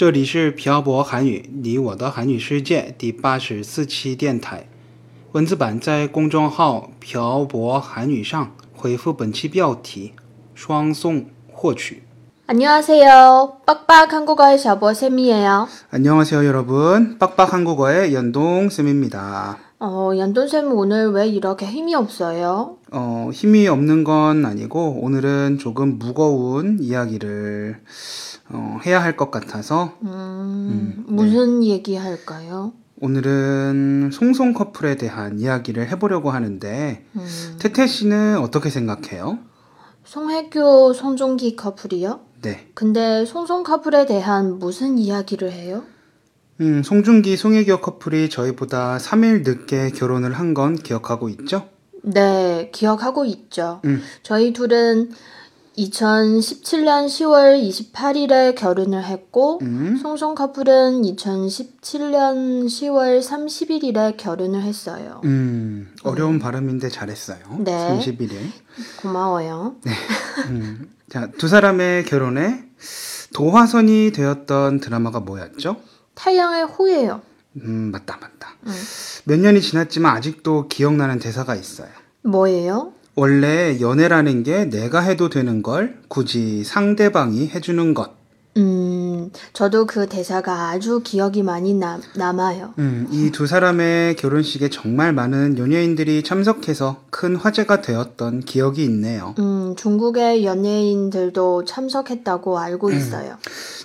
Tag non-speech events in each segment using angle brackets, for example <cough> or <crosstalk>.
这里是漂泊韩语，你我的韩语世界第八十四期电台。文字版在公众号“漂泊韩语”上回复本期标题“双送”获取。 안녕하세요. 빡빡 한국어의 샤보 쌤이에요. 안녕하세요, 여러분. 빡빡 한국어의 연동 쌤입니다. 어, 연돈쌤 오늘 왜 이렇게 힘이 없어요? 어, 힘이 없는 건 아니고 오늘은 조금 무거운 이야기를 어, 해야 할 것 같아서 음, 무슨 얘기 할까요? 오늘은 송송 커플에 대한 이야기를 해보려고 하는데 음, 태태 씨는 어떻게 생각해요? 송혜교, 송종기 커플이요? 네. 근데 송송 커플에 대한 무슨 이야기를 해요? 음, 송중기, 송혜교 커플이 저희보다 3일 늦게 결혼을 한 건 기억하고 있죠? 네, 기억하고 있죠. 음. 저희 둘은 2017년 10월 28일에 결혼을 했고, 음. 송송 커플은 2017년 10월 31일에 결혼을 했어요. 음, 어려운 발음인데 잘했어요. 네. 31일. 고마워요. 음, 자, 두 사람의 결혼에 도화선이 되었던 드라마가 뭐였죠? 太阳의 후예요. 음, 맞다, 맞다. 음. 몇 년이 지났지만 아직도 기억나는 대사가 있어요. 뭐예요? 원래 연애라는 게 내가 해도 되는 걸 굳이 상대방이 해주는 것. 음, 저도 그 대사가 아주 기억이 많이 남, 남아요. 음, 이 두 사람의 결혼식에 정말 많은 연예인들이 참석해서 큰 화제가 되었던 기억이 있네요. 음, 중국의 연예인들도 참석했다고 알고 있어요.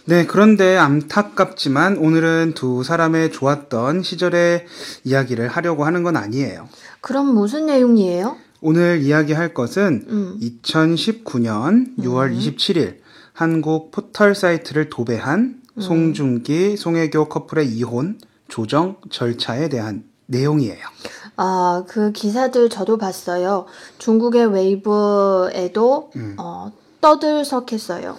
네, 그런데 안타깝지만 오늘은 두 사람의 좋았던 시절의 이야기를 하려고 하는 건 아니에요. 그럼 무슨 내용이에요? 오늘 이야기할 것은 음. 2019년 6월 27일 한국 포털 사이트를 도배한 송중기, 송혜교 커플의 이혼, 조정 절차에 대한 내용이에요. 아, 그 기사들 저도 봤어요. 중국의 웨이브에도 어, 떠들썩했어요.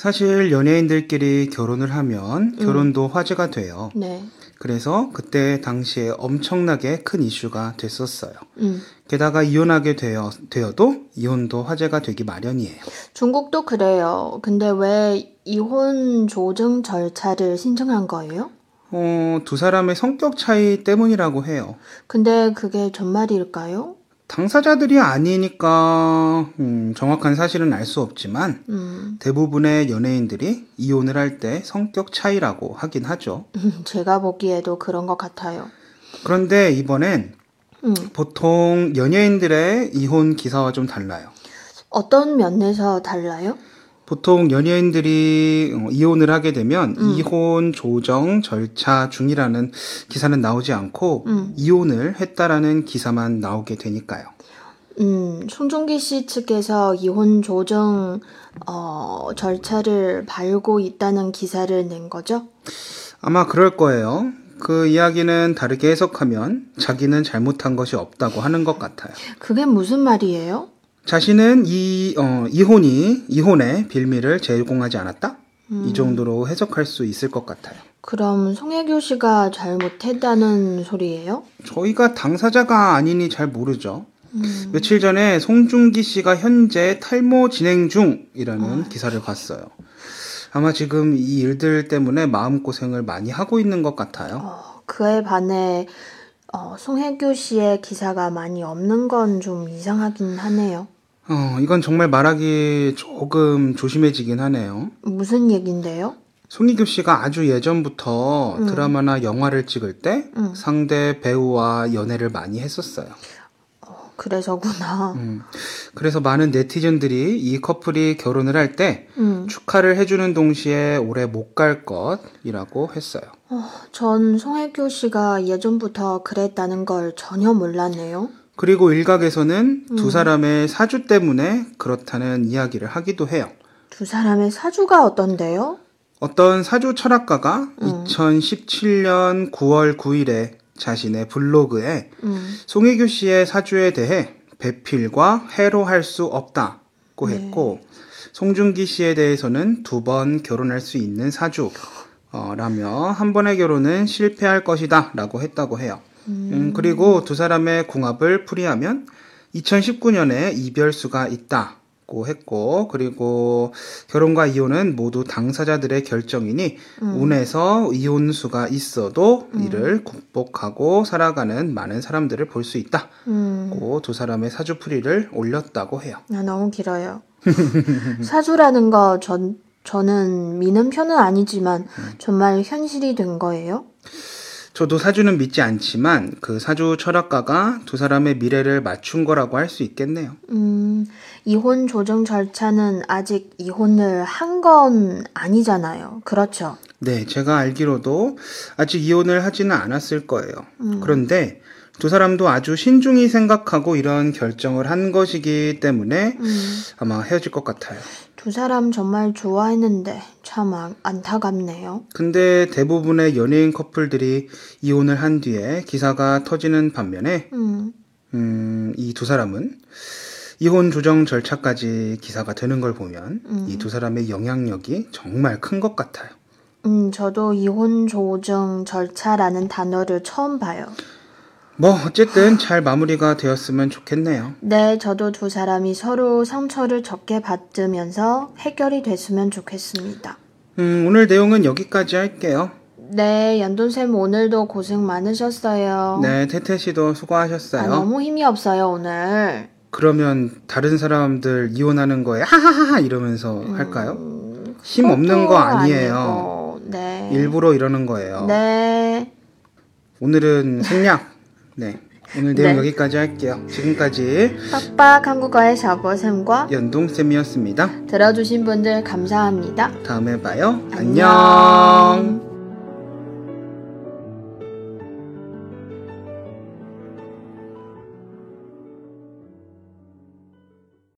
사실 연예인들끼리 결혼을 하면 결혼도 화제가 돼요. 네. 그래서 그때 당시에 엄청나게 큰 이슈가 됐었어요. 음. 게다가 이혼하게 되어, 되어도 이혼도 화제가 되기 마련이에요. 중국도 그래요. 근데 왜 이혼 조정 절차를 신청한 거예요? 어, 두 사람의 성격 차이 때문이라고 해요. 근데 그게 정말일까요? 당사자들이 아니니까 음, 정확한 사실은 알 수 없지만 음, 대부분의 연예인들이 이혼을 할 때 성격 차이라고 하긴 하죠. 제가 보기에도 그런 것 같아요. 그런데 이번엔 음, 보통 연예인들의 이혼 기사와 좀 달라요. 어떤 면에서 달라요? 보통 연예인들이 어, 이혼을 하게 되면 이혼 조정 절차 중이라는 기사는 나오지 않고 음. 이혼을 했다라는 기사만 나오게 되니까요. 음, 손종기 씨 측에서 이혼 조정 어, 절차를 밟고 있다는 기사를 낸 거죠? 아마 그럴 거예요. 그 이야기는 다르게 해석하면 자기는 잘못한 것이 없다고 하는 것 같아요. 그게 무슨 말이에요? 자신은 이 어, 이혼이 이혼의 빌미를 제공하지 않았다. 이 정도로 해석할 수 있을 것 같아요. 그럼 송혜교 씨가 잘못했다는 소리예요? 저희가 당사자가 아니니 잘 모르죠. 음, 며칠 전에 송중기 씨가 현재 탈모 진행 중이라는 기사를 봤어요. 아마 지금 이 일들 때문에 마음고생을 많이 하고 있는 것 같아요. 어, 그에 반해 어, 송혜교 씨의 기사가 많이 없는 건 좀 이상하긴 하네요. 어, 이건 정말 말하기 조금 조심해지긴 하네요. 무슨 얘긴데요? 송희교 씨가 아주 예전부터 음. 드라마나 영화를 찍을 때 음. 상대 배우와 연애를 많이 했었어요. 어, 그래서구나. 음, 그래서 많은 네티즌들이 이 커플이 결혼을 할때 음, 축하를 해주는 동시에 오래 못갈 것이라고 했어요. 전 송혜교 씨가 예전부터 그랬다는 걸 전혀 몰랐네요. 그리고 일각에서는 음. 두 사람의 사주 때문에 그렇다는 이야기를 하기도 해요. 두 사람의 사주가 어떤데요? 어떤 사주 철학가가 음. 2017년 9월 9일에 자신의 블로그에 음, 송혜교 씨의 사주에 대해 배필과 해로 할 수 없다고 네. 했고 송중기 씨에 대해서는 두 번 결혼할 수 있는 사주 어, 라며 한 번의 결혼은 실패할 것이다 라고 했다고 해요. 음, 그리고 두 사람의 궁합을 풀이하면 2019년에 이별수가 있다 고 했고 그리고 결혼과 이혼은 모두 당사자들의 결정이니 운에서 이혼수가 있어도 이를 극복하고 살아가는 많은 사람들을 볼 수 있다고 음, 두 사람의 사주풀이를 올렸다고 해요. 아, 너무 길어요. <laughs> 사주라는 거 전, 저는 미는 편은 아니지만 정말 현실이 된 거예요? 저도 사주는 믿지 않지만 그 사주 철학가가 두 사람의 미래를 맞춘 거라고 할 수 있겠네요. 음, 이혼 조정 절차는 아직 이혼을 한 건 아니잖아요. 그렇죠? 네, 제가 알기로도 아직 이혼을 하지는 않았을 거예요. 그런데 두 사람도 아주 신중히 생각하고 이런 결정을 한 것이기 때문에 음, 아마 헤어질 것 같아요. 두 사람 정말 좋아했는데 참 안- 안타깝네요. 근데 대부분의 연예인 커플들이 이혼을 한 뒤에 기사가 터지는 반면에 음, 음, 이 두 사람은 이혼 조정 절차까지 기사가 되는 걸 보면 이두 사람의 영향력이 정말 큰 것 같아요. 음, 저도 이혼 조정 절차라는 단어를 처음 봐요. 뭐 어쨌든 잘 마무리가 되었으면 좋겠네요. 네, 저도 두 사람이 서로 상처를 적게 받으면서 해결이 됐으면 좋겠습니다. 음, 오늘 내용은 여기까지 할게요. 네, 연돈쌤 오늘도 고생 많으셨어요. 네, 태태 씨도 아, 수고하셨어요. 너무 힘이 없어요, 오늘. 그러면 다른 사람들 이혼하는 거에 하하하하 이러면서 할까요? 음, 힘 없는 거 아니에요. 아니고, 네. 일부러 이러는 거예요. 네. 오늘은 생략. 네. 오늘 내용 네. 여기까지 할게요. 지금까지 빡빡 한 국어의 샤버쌤과 연동쌤이었습니다. 들어주신 분들 감사합니다. 다음에 봐요. 안녕. 안녕.